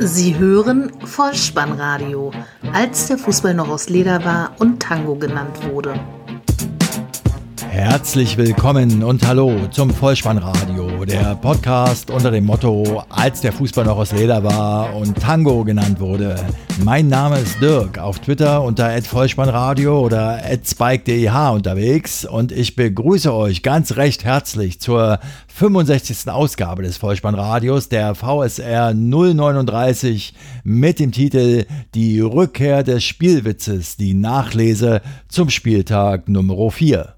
Sie hören Vollspannradio, als der Fußball noch aus Leder war und Tango genannt wurde. Herzlich willkommen und hallo zum Vollspannradio, der Podcast unter dem Motto, als der Fußball noch aus Leder war und Tango genannt wurde. Mein Name ist Dirk, auf Twitter unter @vollspannradio oder @spike.deh unterwegs und ich begrüße euch ganz recht herzlich zur 65. Ausgabe des Vollspannradios, der VSR 039 mit dem Titel Die Rückkehr des Spielwitzes, die Nachlese zum Spieltag Nummer 4.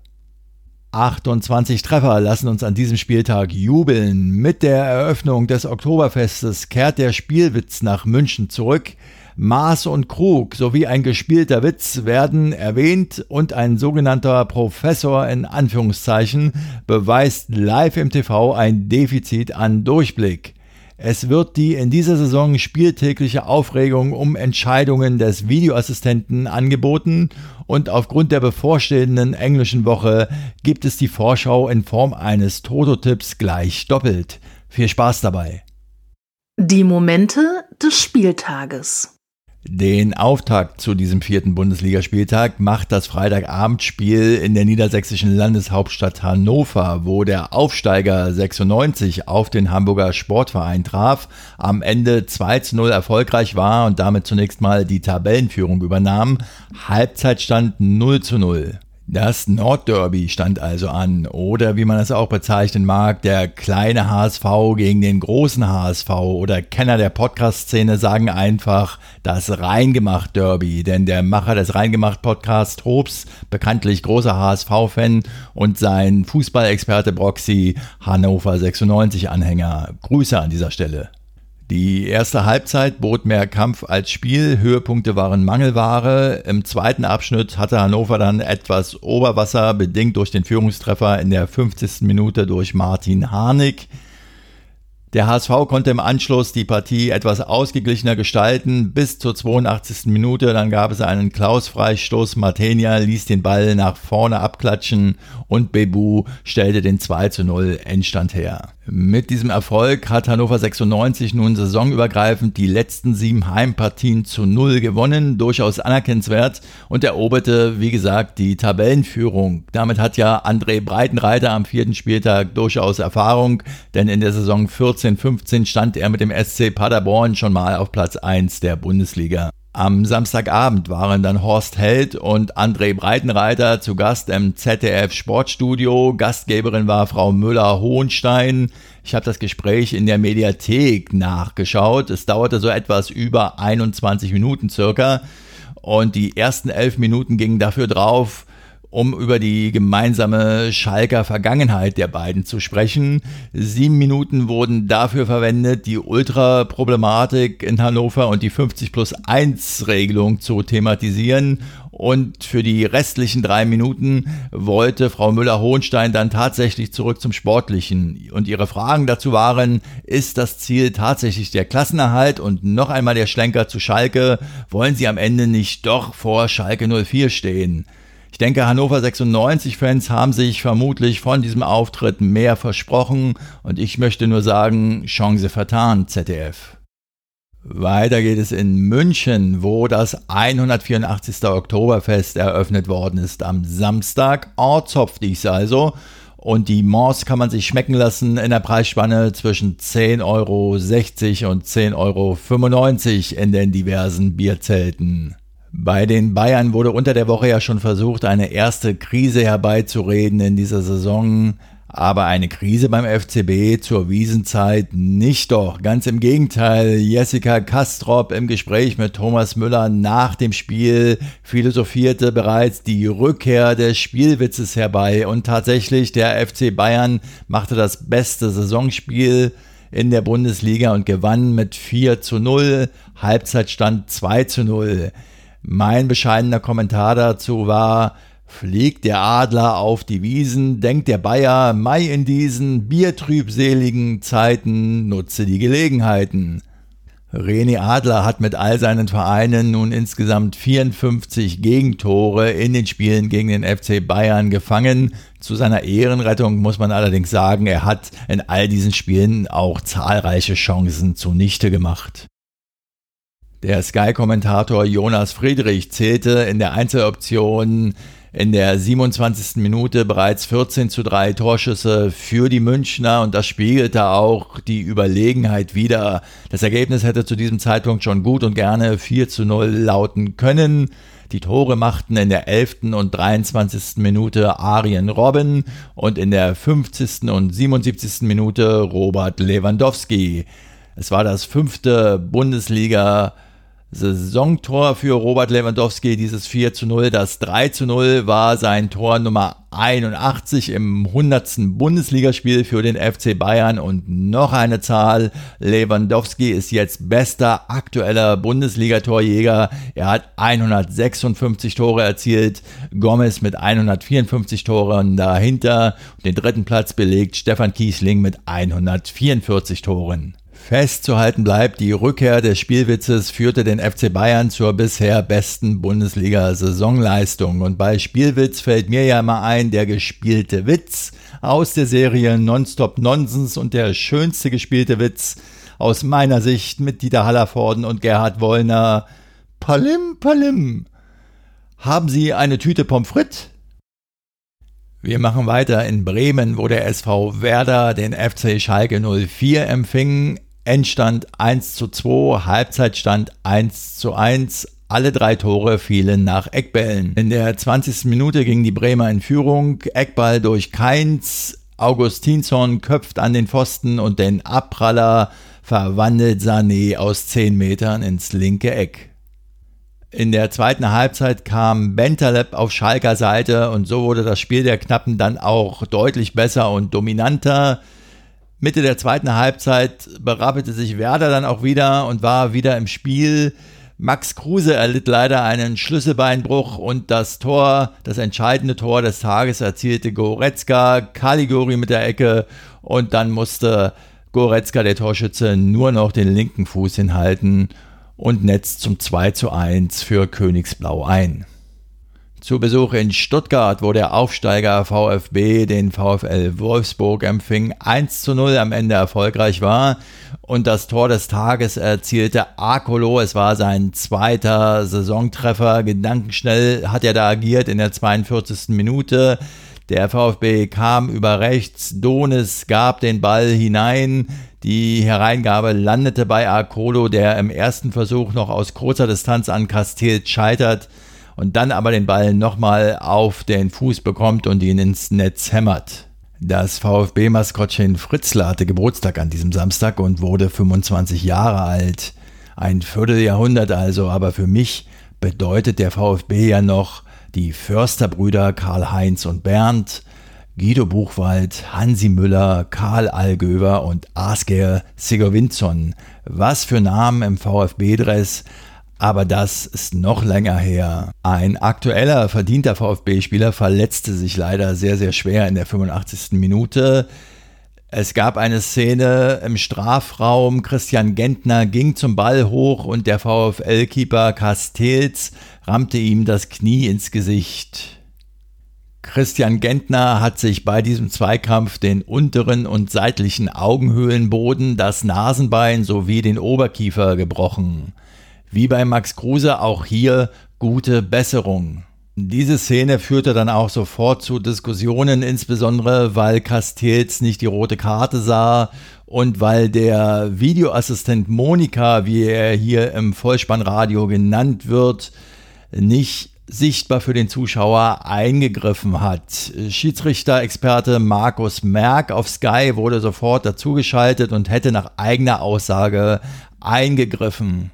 28 Treffer lassen uns an diesem Spieltag jubeln. Mit der Eröffnung des Oktoberfestes kehrt der Spielwitz nach München zurück. Maß und Krug sowie ein gespielter Witz werden erwähnt und ein sogenannter Professor in Anführungszeichen beweist live im TV ein Defizit an Durchblick. Es wird die in dieser Saison spieltägliche Aufregung um Entscheidungen des Videoassistenten angeboten und aufgrund der bevorstehenden englischen Woche gibt es die Vorschau in Form eines Toto-Tipps gleich doppelt. Viel Spaß dabei. Die Momente des Spieltages. Den Auftakt zu diesem vierten Bundesligaspieltag macht das Freitagabendspiel in der niedersächsischen Landeshauptstadt Hannover, wo der Aufsteiger 96 auf den Hamburger Sportverein traf, am Ende 2 zu 0 erfolgreich war und damit zunächst mal die Tabellenführung übernahm. Halbzeitstand 0 zu 0. Das Nordderby stand also an, oder wie man es auch bezeichnen mag, der kleine HSV gegen den großen HSV oder Kenner der Podcast-Szene sagen einfach das Reingemacht-Derby, denn der Macher des Reingemacht-Podcasts, Trobs, bekanntlich großer HSV-Fan und sein Fußballexperte Broxy, Hannover 96-Anhänger. Grüße an dieser Stelle. Die erste Halbzeit bot mehr Kampf als Spiel, Höhepunkte waren Mangelware. Im zweiten Abschnitt hatte Hannover dann etwas Oberwasser, bedingt durch den Führungstreffer in der 50. Minute durch Martin Harnik. Der HSV konnte im Anschluss die Partie etwas ausgeglichener gestalten bis zur 82. Minute. Dann gab es einen Klaus-Freistoß. Martenia ließ den Ball nach vorne abklatschen und Bebu stellte den 2 zu 0 Endstand her. Mit diesem Erfolg hat Hannover 96 nun saisonübergreifend die letzten sieben Heimpartien zu null gewonnen, durchaus anerkennenswert und eroberte, wie gesagt, die Tabellenführung. Damit hat ja André Breitenreiter am vierten Spieltag durchaus Erfahrung, denn in der Saison 14-15 stand er mit dem SC Paderborn schon mal auf Platz 1 der Bundesliga. Am Samstagabend waren dann Horst Held und André Breitenreiter zu Gast im ZDF Sportstudio. Gastgeberin war Frau Müller-Hohenstein. Ich habe das Gespräch in der Mediathek nachgeschaut. Es dauerte so etwas über 21 Minuten circa. Und die ersten elf Minuten gingen dafür drauf, um über die gemeinsame Schalker Vergangenheit der beiden zu sprechen. Sieben Minuten wurden dafür verwendet, die Ultra-Problematik in Hannover und die 50 plus 1 Regelung zu thematisieren. Und für die restlichen drei Minuten wollte Frau Müller-Hohenstein dann tatsächlich zurück zum Sportlichen. Und ihre Fragen dazu waren, ist das Ziel tatsächlich der Klassenerhalt? Und noch einmal der Schlenker zu Schalke, wollen sie am Ende nicht doch vor Schalke 04 stehen? Ich denke, Hannover 96-Fans haben sich vermutlich von diesem Auftritt mehr versprochen und ich möchte nur sagen, Chance vertan, ZDF. Weiter geht es in München, wo das 184. Oktoberfest eröffnet worden ist am Samstag. Ortshopf dies also. Und die Mors kann man sich schmecken lassen in der Preisspanne zwischen 10,60 Euro und 10,95 Euro in den diversen Bierzelten. Bei den Bayern wurde unter der Woche ja schon versucht, eine erste Krise herbeizureden in dieser Saison. Aber eine Krise beim FCB zur Wiesenzeit nicht doch. Ganz im Gegenteil. Jessica Kastrop im Gespräch mit Thomas Müller nach dem Spiel philosophierte bereits die Rückkehr des Spielwitzes herbei. Und tatsächlich, der FC Bayern machte das beste Saisonspiel in der Bundesliga und gewann mit 4 zu 0. Halbzeitstand 2 zu 0. Mein bescheidener Kommentar dazu war, Fliegt der Adler auf die Wiesen, denkt der Bayer, Mai in diesen biertrübseligen Zeiten nutze die Gelegenheiten. René Adler hat mit all seinen Vereinen nun insgesamt 54 Gegentore in den Spielen gegen den FC Bayern gefangen. Zu seiner Ehrenrettung muss man allerdings sagen, er hat in all diesen Spielen auch zahlreiche Chancen zunichte gemacht. Der Sky-Kommentator Jonas Friedrich zählte in der Einzeloption in der 27. Minute bereits 14 zu 3 Torschüsse für die Münchner und das spiegelte auch die Überlegenheit wider. Das Ergebnis hätte zu diesem Zeitpunkt schon gut und gerne 4 zu 0 lauten können. Die Tore machten in der 11. und 23. Minute Arjen Robben und in der 50. und 77. Minute Robert Lewandowski. Es war das fünfte Bundesliga- Saisontor für Robert Lewandowski, dieses 4 zu 0. Das 3 zu 0 war sein Tor Nummer 81 im 100. Bundesligaspiel für den FC Bayern und noch eine Zahl. Lewandowski ist jetzt bester aktueller Bundesligatorjäger. Er hat 156 Tore erzielt. Gomez mit 154 Toren dahinter. Den dritten Platz belegt Stefan Kiesling mit 144 Toren. Festzuhalten bleibt, die Rückkehr des Spielwitzes führte den FC Bayern zur bisher besten Bundesliga-Saisonleistung. Und bei Spielwitz fällt mir ja immer ein, der gespielte Witz aus der Serie Nonstop Nonsens und der schönste gespielte Witz aus meiner Sicht mit Dieter Hallervorden und Gerhard Wollner. Palim, Palim. Haben Sie eine Tüte Pommes frites? Wir machen weiter in Bremen, wo der SV Werder den FC Schalke 04 empfing. Endstand 1 zu 2, Halbzeitstand 1 zu 1. Alle drei Tore fielen nach Eckbällen. In der 20. Minute ging die Bremer in Führung. Eckball durch Keins. Augustinsson köpft an den Pfosten und den Abpraller verwandelt Sané aus 10 Metern ins linke Eck. In der zweiten Halbzeit kam Bentaleb auf Schalker Seite und so wurde das Spiel der Knappen dann auch deutlich besser und dominanter. Mitte der zweiten Halbzeit berappelte sich Werder dann auch wieder und war wieder im Spiel. Max Kruse erlitt leider einen Schlüsselbeinbruch und das Tor, das entscheidende Tor des Tages erzielte Goretzka, Caliguri mit der Ecke und dann musste Goretzka, der Torschütze, nur noch den linken Fuß hinhalten und netzt zum 2 zu 1 für Königsblau ein. Zu Besuch in Stuttgart, wo der Aufsteiger VfB den VfL Wolfsburg empfing, 1 zu 0 am Ende erfolgreich war und das Tor des Tages erzielte Akolo. Es war sein zweiter Saisontreffer. Gedankenschnell hat er da agiert in der 42. Minute. Der VfB kam über rechts, Donis gab den Ball hinein, die Hereingabe landete bei Akolo, der im ersten Versuch noch aus kurzer Distanz an Castells scheitert und dann aber den Ball nochmal auf den Fuß bekommt und ihn ins Netz hämmert. Das VfB-Maskottchen Fritzler hatte Geburtstag an diesem Samstag und wurde 25 Jahre alt. Ein Vierteljahrhundert also, aber für mich bedeutet der VfB ja noch die Försterbrüder Karl-Heinz und Bernd, Guido Buchwald, Hansi Müller, Karl Allgöwer und Asger Sigurvinsson. Was für Namen im VfB-Dress, aber das ist noch länger her. Ein aktueller, verdienter VfB-Spieler verletzte sich leider sehr, sehr schwer in der 85. Minute. Es gab eine Szene im Strafraum. Christian Gentner ging zum Ball hoch und der VfL-Keeper Castells rammte ihm das Knie ins Gesicht. Christian Gentner hat sich bei diesem Zweikampf den unteren und seitlichen Augenhöhlenboden, das Nasenbein sowie den Oberkiefer gebrochen. Wie bei Max Kruse auch hier gute Besserung. Diese Szene führte dann auch sofort zu Diskussionen, insbesondere weil Castells nicht die rote Karte sah und weil der Videoassistent Monika, wie er hier im Vollspannradio genannt wird, nicht sichtbar für den Zuschauer eingegriffen hat. Schiedsrichter-Experte Markus Merck auf Sky wurde sofort dazugeschaltet und hätte nach eigener Aussage eingegriffen.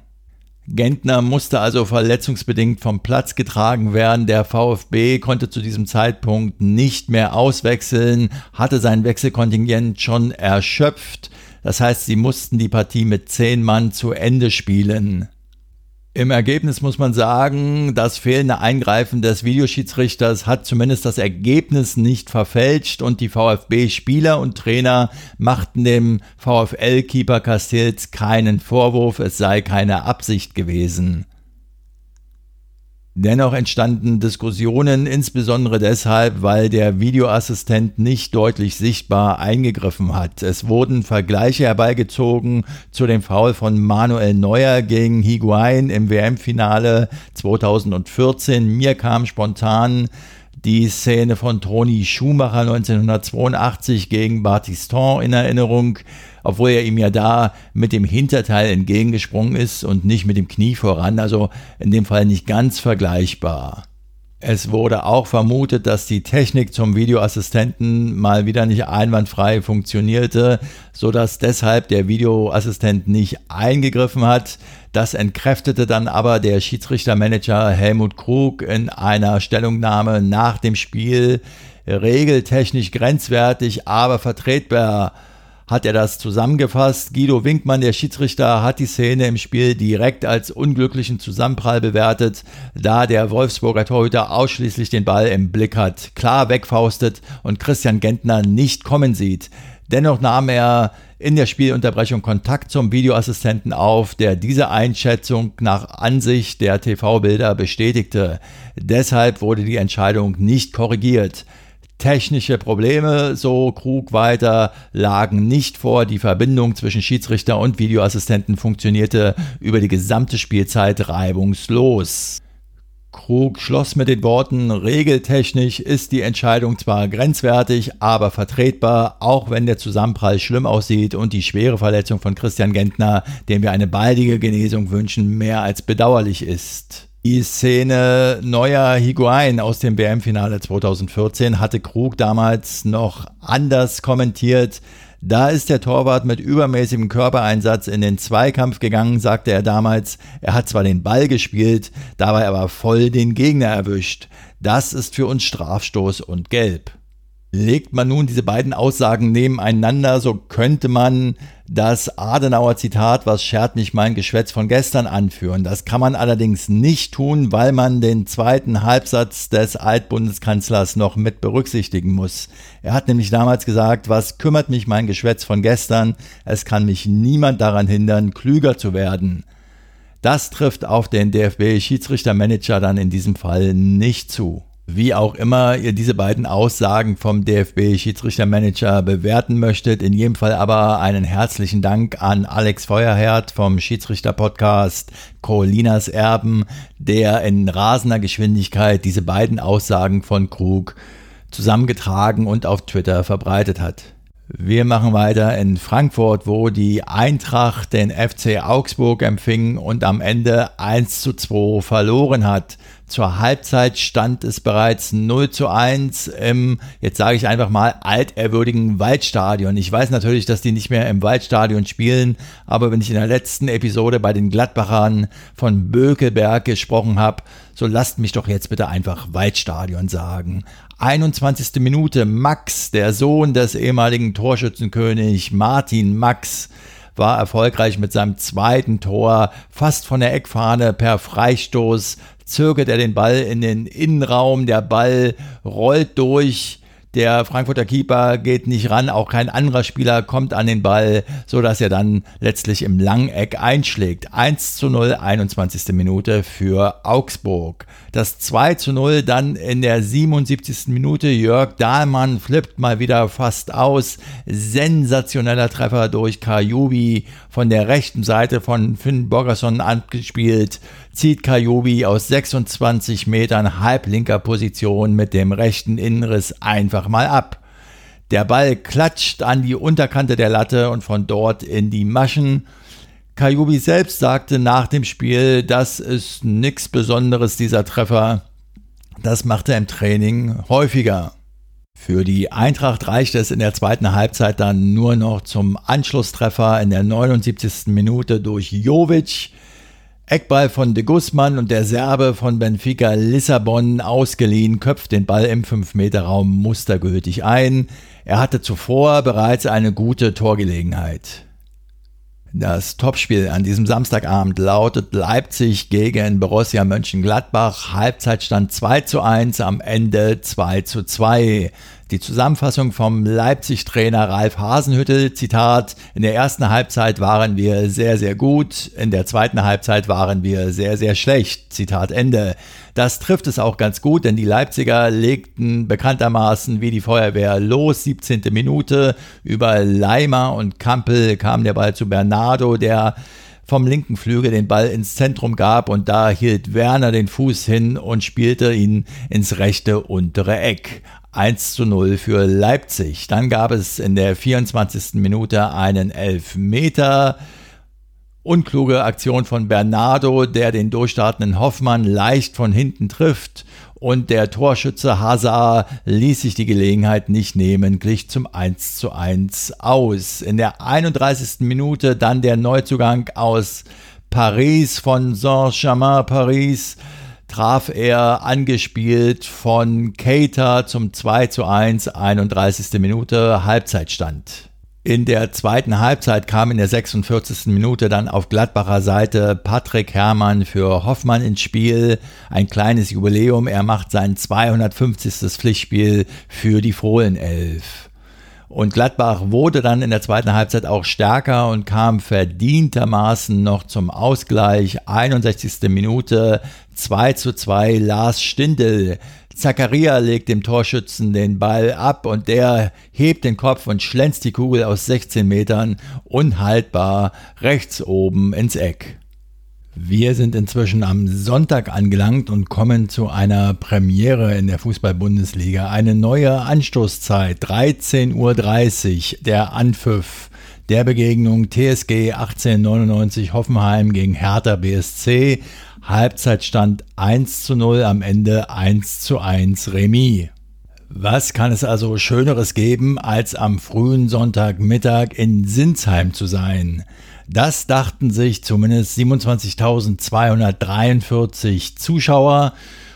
Gentner musste also verletzungsbedingt vom Platz getragen werden. Der VfB konnte zu diesem Zeitpunkt nicht mehr auswechseln, hatte sein Wechselkontingent schon erschöpft. Das heißt, sie mussten die Partie mit zehn Mann zu Ende spielen. Im Ergebnis muss man sagen, das fehlende Eingreifen des Videoschiedsrichters hat zumindest das Ergebnis nicht verfälscht und die VfB-Spieler und Trainer machten dem VfL-Keeper Castells keinen Vorwurf, es sei keine Absicht gewesen. Dennoch entstanden Diskussionen, insbesondere deshalb, weil der Videoassistent nicht deutlich sichtbar eingegriffen hat. Es wurden Vergleiche herbeigezogen zu dem Foul von Manuel Neuer gegen Higuain im WM-Finale 2014. Mir kam spontan die Szene von Toni Schumacher 1982 gegen Batiston in Erinnerung, obwohl er ihm ja da mit dem Hinterteil entgegengesprungen ist und nicht mit dem Knie voran, also in dem Fall nicht ganz vergleichbar. Es wurde auch vermutet, dass die Technik zum Videoassistenten mal wieder nicht einwandfrei funktionierte, so dass deshalb der Videoassistent nicht eingegriffen hat. Das entkräftete dann aber der Schiedsrichtermanager Helmut Krug in einer Stellungnahme nach dem Spiel. Regeltechnisch grenzwertig, aber vertretbar hat er das zusammengefasst. Guido Winkmann, der Schiedsrichter, hat die Szene im Spiel direkt als unglücklichen Zusammenprall bewertet, da der Wolfsburger Torhüter ausschließlich den Ball im Blick hat, klar wegfaustet und Christian Gentner nicht kommen sieht. Dennoch nahm er in der Spielunterbrechung Kontakt zum Videoassistenten auf, der diese Einschätzung nach Ansicht der TV-Bilder bestätigte. Deshalb wurde die Entscheidung nicht korrigiert. Technische Probleme, so Krug weiter, lagen nicht vor. Die Verbindung zwischen Schiedsrichter und Videoassistenten funktionierte über die gesamte Spielzeit reibungslos. Krug schloss mit den Worten, regeltechnisch ist die Entscheidung zwar grenzwertig, aber vertretbar, auch wenn der Zusammenprall schlimm aussieht und die schwere Verletzung von Christian Gentner, dem wir eine baldige Genesung wünschen, mehr als bedauerlich ist. Die Szene neuer Higuain aus dem WM-Finale 2014 hatte Krug damals noch anders kommentiert. Da ist der Torwart mit übermäßigem Körpereinsatz in den Zweikampf gegangen, sagte er damals. Er hat zwar den Ball gespielt, dabei aber voll den Gegner erwischt. Das ist für uns Strafstoß und Gelb. Legt man nun diese beiden Aussagen nebeneinander, so könnte man das Adenauer Zitat, was schert nicht mein Geschwätz von gestern anführen. Das kann man allerdings nicht tun, weil man den zweiten Halbsatz des Altbundeskanzlers noch mit berücksichtigen muss. Er hat nämlich damals gesagt, was kümmert mich mein Geschwätz von gestern? Es kann mich niemand daran hindern, klüger zu werden. Das trifft auf den DFB-Schiedsrichtermanager dann in diesem Fall nicht zu. Wie auch immer ihr diese beiden Aussagen vom DFB-Schiedsrichtermanager bewerten möchtet, in jedem Fall aber einen herzlichen Dank an Alex Feuerherd vom Schiedsrichter-Podcast Colinas Erben, der in rasender Geschwindigkeit diese beiden Aussagen von Krug zusammengetragen und auf Twitter verbreitet hat. Wir machen weiter in Frankfurt, wo die Eintracht den FC Augsburg empfing und am Ende 1 zu 2 verloren hat. Zur Halbzeit stand es bereits 0 zu 1 im, jetzt sage ich einfach mal, altehrwürdigen Waldstadion. Ich weiß natürlich, dass die nicht mehr im Waldstadion spielen, aber wenn ich in der letzten Episode bei den Gladbachern von Bökelberg gesprochen habe, so lasst mich doch jetzt bitte einfach Waldstadion sagen. 21. Minute, Max, der Sohn des ehemaligen Torschützenkönig Martin Max, war erfolgreich mit seinem zweiten Tor fast von der Eckfahne per Freistoß zögert er den Ball in den Innenraum, der Ball rollt durch, der Frankfurter Keeper geht nicht ran, auch kein anderer Spieler kommt an den Ball, so dass er dann letztlich im Langeck einschlägt. 1 zu 0, 21. Minute für Augsburg. Das 2 zu 0 dann in der 77. Minute. Jörg Dahlmann flippt mal wieder fast aus. Sensationeller Treffer durch Kajubi von der rechten Seite von Finn Borgerson angespielt zieht Kajobi aus 26 Metern halblinker Position mit dem rechten Innenriss einfach mal ab. Der Ball klatscht an die Unterkante der Latte und von dort in die Maschen. Kajubi selbst sagte nach dem Spiel, das ist nichts Besonderes, dieser Treffer. Das macht er im Training häufiger. Für die Eintracht reicht es in der zweiten Halbzeit dann nur noch zum Anschlusstreffer in der 79. Minute durch Jovic. Eckball von de Guzman und der Serbe von Benfica Lissabon ausgeliehen, köpft den Ball im 5-Meter-Raum mustergültig ein. Er hatte zuvor bereits eine gute Torgelegenheit. Das Topspiel an diesem Samstagabend lautet Leipzig gegen Borussia Mönchengladbach. Halbzeitstand 2 zu 1, am Ende 2 zu 2. Die Zusammenfassung vom Leipzig-Trainer Ralf Hasenhüttel, Zitat, in der ersten Halbzeit waren wir sehr, sehr gut, in der zweiten Halbzeit waren wir sehr, sehr schlecht, Zitat Ende. Das trifft es auch ganz gut, denn die Leipziger legten bekanntermaßen wie die Feuerwehr los, 17. Minute, über Leimer und Kampel kam der Ball zu Bernardo, der vom linken Flügel den Ball ins Zentrum gab und da hielt Werner den Fuß hin und spielte ihn ins rechte untere Eck. 1 zu 0 für Leipzig. Dann gab es in der 24. Minute einen Elfmeter. Unkluge Aktion von Bernardo, der den durchstartenden Hoffmann leicht von hinten trifft. Und der Torschütze Hazard ließ sich die Gelegenheit nicht nehmen, glich zum 1 zu 1 aus. In der 31. Minute dann der Neuzugang aus Paris von Saint-Germain Paris traf er angespielt von Keita zum 2 zu 1, 31. Minute Halbzeitstand. In der zweiten Halbzeit kam in der 46. Minute dann auf Gladbacher Seite Patrick Herrmann für Hoffmann ins Spiel. Ein kleines Jubiläum. Er macht sein 250. Pflichtspiel für die Fohlenelf. Und Gladbach wurde dann in der zweiten Halbzeit auch stärker und kam verdientermaßen noch zum Ausgleich. 61. Minute 2 zu 2 Lars Stindl. Zakaria legt dem Torschützen den Ball ab und der hebt den Kopf und schlänzt die Kugel aus 16 Metern unhaltbar rechts oben ins Eck. Wir sind inzwischen am Sonntag angelangt und kommen zu einer Premiere in der Fußball-Bundesliga. Eine neue Anstoßzeit, 13.30 Uhr, der Anpfiff der Begegnung TSG 1899 Hoffenheim gegen Hertha BSC. Halbzeitstand 1 zu 0, am Ende 1 zu 1 Remis. Was kann es also Schöneres geben, als am frühen Sonntagmittag in Sinsheim zu sein? Das dachten sich zumindest 27.243 Zuschauer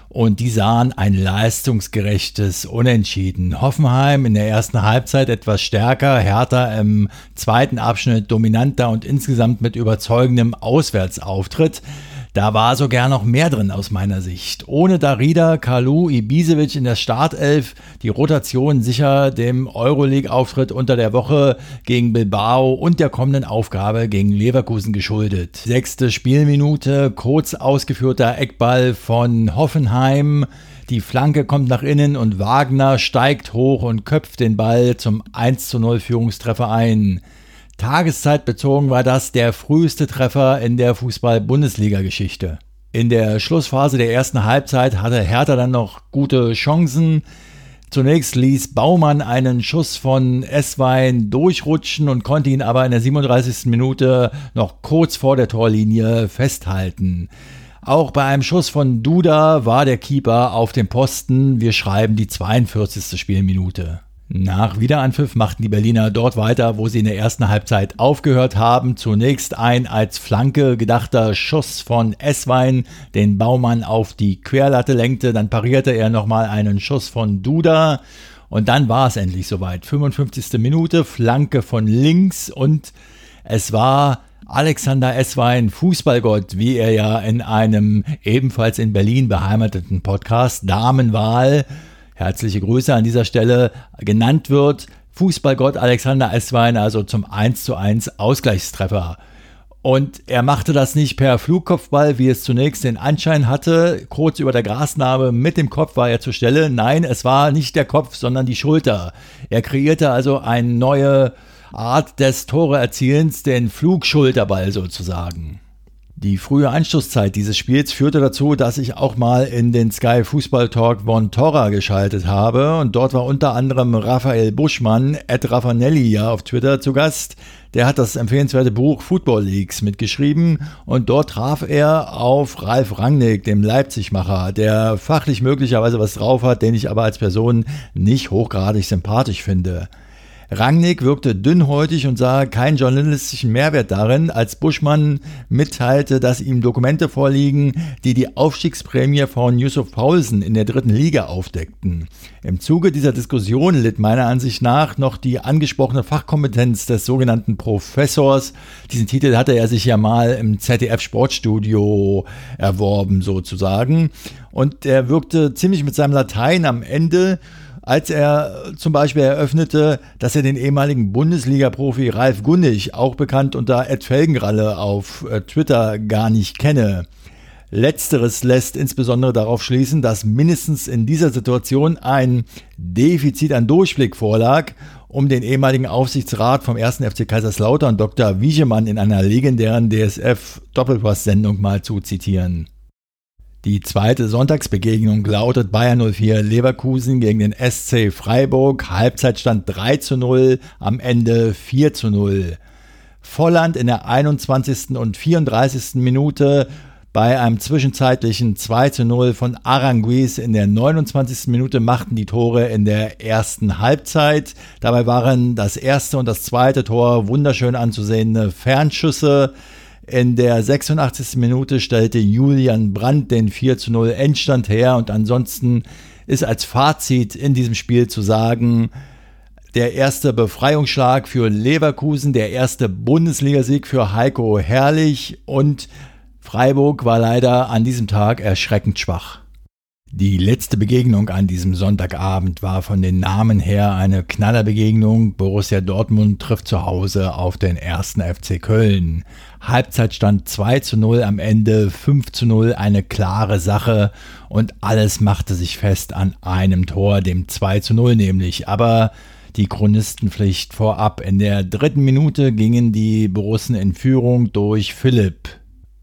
und die sahen ein leistungsgerechtes Unentschieden. Hoffenheim in der ersten Halbzeit etwas stärker, Hertha im zweiten Abschnitt dominanter und insgesamt mit überzeugendem Auswärtsauftritt. Da war sogar noch mehr drin aus meiner Sicht. Ohne Darida, Kalu, Ibisevic in der Startelf, die Rotation sicher dem Euroleague-Auftritt unter der Woche gegen Bilbao und der kommenden Aufgabe gegen Leverkusen geschuldet. Sechste Spielminute, kurz ausgeführter Eckball von Hoffenheim. Die Flanke kommt nach innen und Wagner steigt hoch und köpft den Ball zum 1 zu 0 Führungstreffer ein. Tageszeit bezogen war das der früheste Treffer in der Fußball-Bundesliga-Geschichte. In der Schlussphase der ersten Halbzeit hatte Hertha dann noch gute Chancen. Zunächst ließ Baumann einen Schuss von Esswein durchrutschen und konnte ihn aber in der 37. Minute noch kurz vor der Torlinie festhalten. Auch bei einem Schuss von Duda war der Keeper auf dem Posten. Wir schreiben die 42. Spielminute. Nach Wiederanpfiff machten die Berliner dort weiter, wo sie in der ersten Halbzeit aufgehört haben. Zunächst ein als Flanke gedachter Schuss von Esswein, den Baumann auf die Querlatte lenkte. Dann parierte er nochmal einen Schuss von Duda. Und dann war es endlich soweit. 55. Minute, Flanke von links und es war Alexander Esswein, Fußballgott, wie er ja in einem ebenfalls in Berlin beheimateten Podcast Damenwahl herzliche Grüße an dieser Stelle genannt wird. Fußballgott Alexander Esswein also zum 1 zu 1 Ausgleichstreffer. Und er machte das nicht per Flugkopfball, wie es zunächst den Anschein hatte. Kurz über der Grasnarbe mit dem Kopf war er zur Stelle. Nein, es war nicht der Kopf, sondern die Schulter. Er kreierte also eine neue Art des Toreerzielens, den Flugschulterball sozusagen. Die frühe Anschlusszeit dieses Spiels führte dazu, dass ich auch mal in den Sky Fußball Talk von Torra geschaltet habe und dort war unter anderem Raphael Buschmann, Ed Raffanelli ja auf Twitter zu Gast. Der hat das empfehlenswerte Buch Football Leagues mitgeschrieben und dort traf er auf Ralf Rangnick, dem Leipzigmacher, der fachlich möglicherweise was drauf hat, den ich aber als Person nicht hochgradig sympathisch finde. Rangnick wirkte dünnhäutig und sah keinen journalistischen Mehrwert darin, als Buschmann mitteilte, dass ihm Dokumente vorliegen, die die Aufstiegsprämie von Yusuf Paulsen in der dritten Liga aufdeckten. Im Zuge dieser Diskussion litt meiner Ansicht nach noch die angesprochene Fachkompetenz des sogenannten Professors. Diesen Titel hatte er sich ja mal im ZDF Sportstudio erworben sozusagen. Und er wirkte ziemlich mit seinem Latein am Ende als er zum Beispiel eröffnete, dass er den ehemaligen Bundesliga-Profi Ralf Gunnig, auch bekannt unter Ed Felgenralle auf äh, Twitter, gar nicht kenne. Letzteres lässt insbesondere darauf schließen, dass mindestens in dieser Situation ein Defizit an Durchblick vorlag, um den ehemaligen Aufsichtsrat vom 1. FC Kaiserslautern Dr. Wiegemann in einer legendären DSF-Doppelpass-Sendung mal zu zitieren. Die zweite Sonntagsbegegnung lautet Bayern 04 Leverkusen gegen den SC Freiburg. Halbzeitstand 3 zu 0, am Ende 4 zu 0. Volland in der 21. und 34. Minute bei einem zwischenzeitlichen 2 zu 0 von Aranguiz in der 29. Minute machten die Tore in der ersten Halbzeit. Dabei waren das erste und das zweite Tor wunderschön anzusehende Fernschüsse. In der 86. Minute stellte Julian Brandt den 4 zu 0 Endstand her und ansonsten ist als Fazit in diesem Spiel zu sagen, der erste Befreiungsschlag für Leverkusen, der erste Bundesligasieg für Heiko Herrlich und Freiburg war leider an diesem Tag erschreckend schwach. Die letzte Begegnung an diesem Sonntagabend war von den Namen her eine Knallerbegegnung. Borussia Dortmund trifft zu Hause auf den ersten FC Köln. Halbzeitstand 2 zu 0, am Ende 5 zu 0, eine klare Sache und alles machte sich fest an einem Tor, dem 2 zu 0 nämlich. Aber die Chronistenpflicht vorab. In der dritten Minute gingen die Borussen in Führung durch Philipp.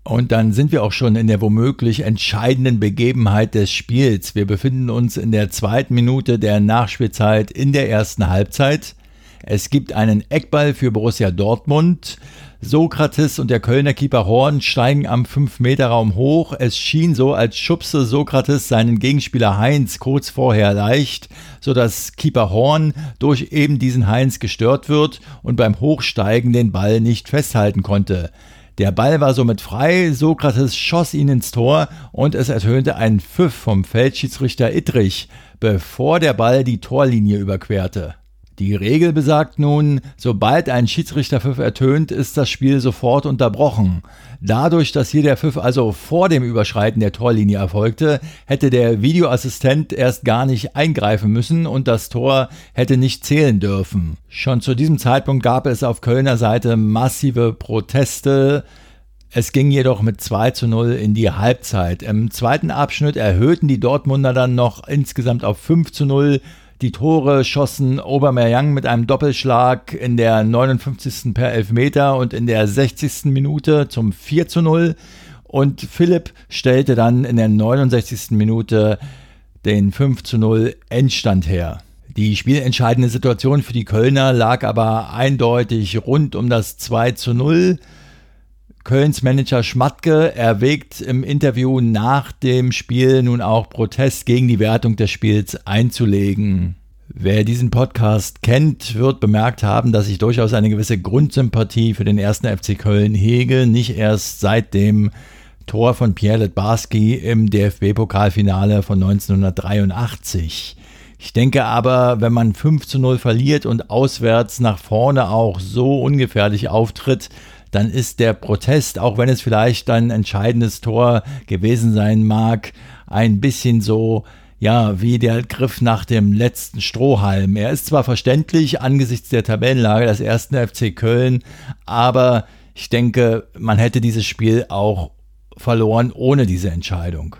Und dann sind wir auch schon in der womöglich entscheidenden Begebenheit des Spiels. Wir befinden uns in der zweiten Minute der Nachspielzeit in der ersten Halbzeit. Es gibt einen Eckball für Borussia Dortmund. Sokrates und der Kölner Keeper Horn steigen am 5-Meter-Raum hoch. Es schien so, als schubse Sokrates seinen Gegenspieler Heinz kurz vorher leicht, sodass Keeper Horn durch eben diesen Heinz gestört wird und beim Hochsteigen den Ball nicht festhalten konnte. Der Ball war somit frei, Sokrates schoss ihn ins Tor und es ertönte ein Pfiff vom Feldschiedsrichter Ittrich, bevor der Ball die Torlinie überquerte. Die Regel besagt nun, sobald ein Schiedsrichterpfiff ertönt, ist das Spiel sofort unterbrochen. Dadurch, dass hier der Pfiff also vor dem Überschreiten der Torlinie erfolgte, hätte der Videoassistent erst gar nicht eingreifen müssen und das Tor hätte nicht zählen dürfen. Schon zu diesem Zeitpunkt gab es auf Kölner Seite massive Proteste. Es ging jedoch mit 2 zu 0 in die Halbzeit. Im zweiten Abschnitt erhöhten die Dortmunder dann noch insgesamt auf 5 zu 0 die Tore schossen Aubameyang mit einem Doppelschlag in der 59. per Elfmeter und in der 60. Minute zum 4 zu 0. Und Philipp stellte dann in der 69. Minute den 5 zu 0 Endstand her. Die spielentscheidende Situation für die Kölner lag aber eindeutig rund um das 2 zu 0. Kölns Manager Schmatke erwägt im Interview nach dem Spiel nun auch Protest gegen die Wertung des Spiels einzulegen. Wer diesen Podcast kennt, wird bemerkt haben, dass ich durchaus eine gewisse Grundsympathie für den ersten FC Köln hege, nicht erst seit dem Tor von Pierre Letbarski im DFB-Pokalfinale von 1983. Ich denke aber, wenn man 5 zu 0 verliert und auswärts nach vorne auch so ungefährlich auftritt, dann ist der Protest, auch wenn es vielleicht ein entscheidendes Tor gewesen sein mag, ein bisschen so, ja, wie der Griff nach dem letzten Strohhalm. Er ist zwar verständlich angesichts der Tabellenlage des ersten FC Köln, aber ich denke, man hätte dieses Spiel auch verloren ohne diese Entscheidung.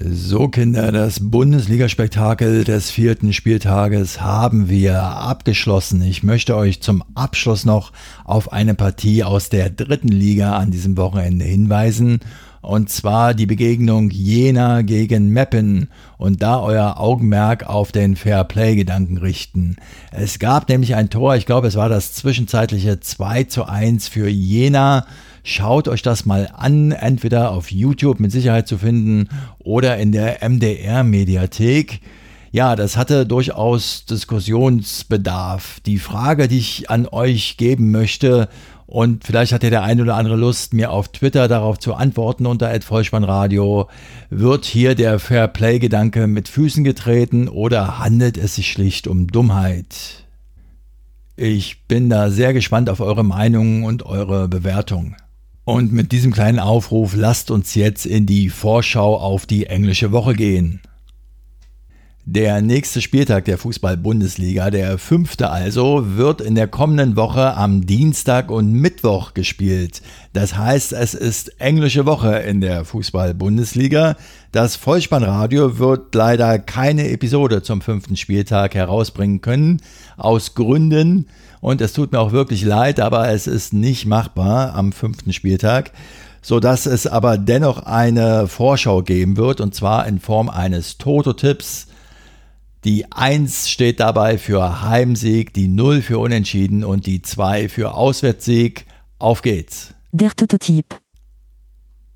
So Kinder, das Bundesligaspektakel des vierten Spieltages haben wir abgeschlossen. Ich möchte euch zum Abschluss noch auf eine Partie aus der dritten Liga an diesem Wochenende hinweisen. Und zwar die Begegnung Jena gegen Meppen und da euer Augenmerk auf den Fairplay-Gedanken richten. Es gab nämlich ein Tor, ich glaube es war das zwischenzeitliche 2 zu 1 für Jena. Schaut euch das mal an, entweder auf YouTube mit Sicherheit zu finden oder in der MDR-Mediathek. Ja, das hatte durchaus Diskussionsbedarf. Die Frage, die ich an euch geben möchte, und vielleicht hat ja der eine oder andere Lust, mir auf Twitter darauf zu antworten unter Vollspannradio. Wird hier der Fairplay-Gedanke mit Füßen getreten oder handelt es sich schlicht um Dummheit? Ich bin da sehr gespannt auf eure Meinungen und eure Bewertung. Und mit diesem kleinen Aufruf lasst uns jetzt in die Vorschau auf die englische Woche gehen. Der nächste Spieltag der Fußball-Bundesliga, der fünfte also, wird in der kommenden Woche am Dienstag und Mittwoch gespielt. Das heißt, es ist englische Woche in der Fußball-Bundesliga. Das Vollspannradio wird leider keine Episode zum fünften Spieltag herausbringen können, aus Gründen, und es tut mir auch wirklich leid, aber es ist nicht machbar am fünften Spieltag so dass es aber dennoch eine Vorschau geben wird und zwar in Form eines Toto-Tipps die 1 steht dabei für Heimsieg, die 0 für Unentschieden und die 2 für Auswärtssieg. Auf geht's. Der Tototyp.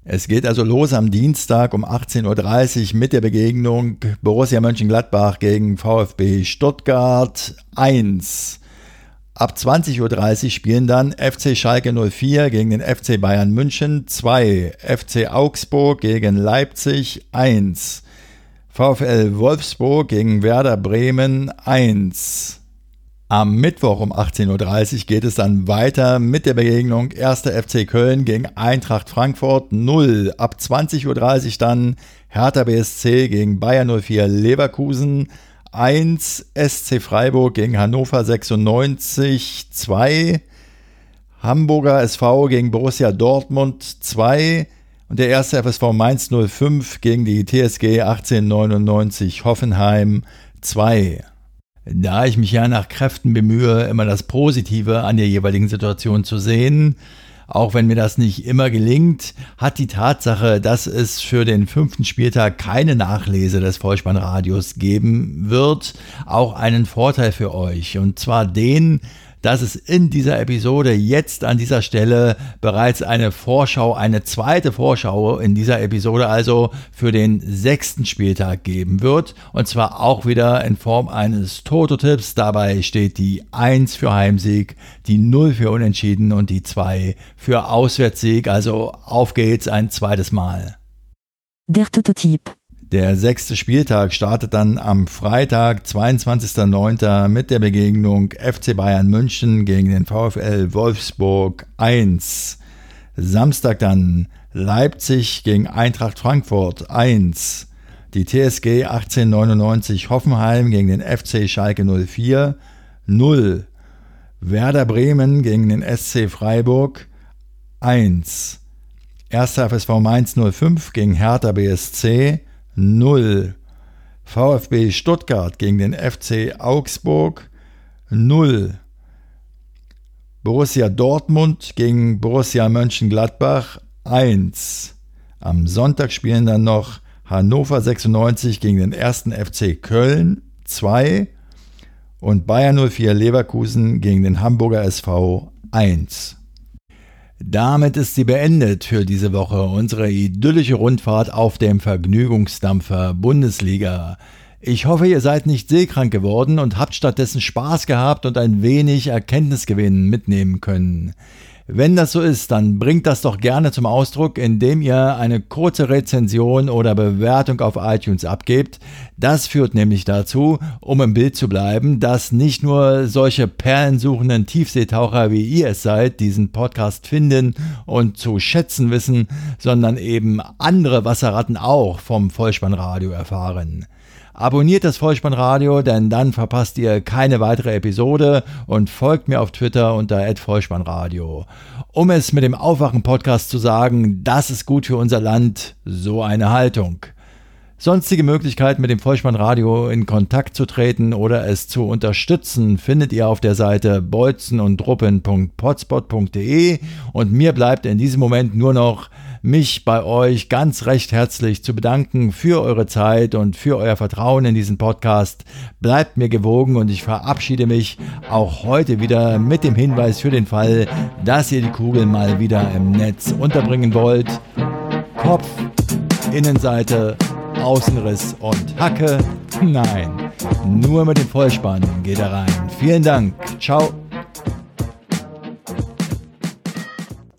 Es geht also los am Dienstag um 18.30 Uhr mit der Begegnung Borussia Mönchengladbach gegen VfB Stuttgart 1. Ab 20.30 Uhr spielen dann FC Schalke 04 gegen den FC Bayern München 2, FC Augsburg gegen Leipzig 1. VfL Wolfsburg gegen Werder Bremen 1. Am Mittwoch um 18.30 Uhr geht es dann weiter mit der Begegnung 1. FC Köln gegen Eintracht Frankfurt 0. Ab 20.30 Uhr dann Hertha BSC gegen Bayern 04 Leverkusen 1. SC Freiburg gegen Hannover 96 2. Hamburger SV gegen Borussia Dortmund 2. Und der erste FSV Mainz 05 gegen die TSG 1899 Hoffenheim 2. Da ich mich ja nach Kräften bemühe, immer das Positive an der jeweiligen Situation zu sehen, auch wenn mir das nicht immer gelingt, hat die Tatsache, dass es für den fünften Spieltag keine Nachlese des Vollspannradios geben wird, auch einen Vorteil für euch. Und zwar den, dass es in dieser Episode jetzt an dieser Stelle bereits eine Vorschau, eine zweite Vorschau in dieser Episode also für den sechsten Spieltag geben wird. Und zwar auch wieder in Form eines Toto-Tipps. Dabei steht die 1 für Heimsieg, die 0 für Unentschieden und die 2 für Auswärtssieg. Also auf geht's ein zweites Mal. Der Toto-Tipp. Der sechste Spieltag startet dann am Freitag, 22.09. mit der Begegnung FC Bayern München gegen den VfL Wolfsburg 1. Samstag dann Leipzig gegen Eintracht Frankfurt 1. Die TSG 1899 Hoffenheim gegen den FC Schalke 04 0. Werder Bremen gegen den SC Freiburg 1. 1. FSV Mainz 05 gegen Hertha BSC 0. VfB Stuttgart gegen den FC Augsburg 0. Borussia Dortmund gegen Borussia Mönchengladbach 1. Am Sonntag spielen dann noch Hannover 96 gegen den 1. FC Köln 2 und Bayern 04 Leverkusen gegen den Hamburger SV 1. Damit ist sie beendet für diese Woche, unsere idyllische Rundfahrt auf dem Vergnügungsdampfer Bundesliga. Ich hoffe, ihr seid nicht seekrank geworden und habt stattdessen Spaß gehabt und ein wenig Erkenntnisgewinn mitnehmen können. Wenn das so ist, dann bringt das doch gerne zum Ausdruck, indem ihr eine kurze Rezension oder Bewertung auf iTunes abgebt. Das führt nämlich dazu, um im Bild zu bleiben, dass nicht nur solche perlensuchenden Tiefseetaucher wie ihr es seid, diesen Podcast finden und zu schätzen wissen, sondern eben andere Wasserratten auch vom Vollspannradio erfahren. Abonniert das Vollspannradio, denn dann verpasst ihr keine weitere Episode und folgt mir auf Twitter unter @vollspannradio. Um es mit dem Aufwachen Podcast zu sagen, das ist gut für unser Land, so eine Haltung. Sonstige Möglichkeiten mit dem Vollspannradio in Kontakt zu treten oder es zu unterstützen, findet ihr auf der Seite bolzenundruppen.potspot.de und mir bleibt in diesem Moment nur noch mich bei euch ganz recht herzlich zu bedanken für eure Zeit und für euer Vertrauen in diesen Podcast. Bleibt mir gewogen und ich verabschiede mich auch heute wieder mit dem Hinweis für den Fall, dass ihr die Kugel mal wieder im Netz unterbringen wollt. Kopf, Innenseite, Außenriss und Hacke. Nein, nur mit dem Vollspann geht er rein. Vielen Dank. Ciao.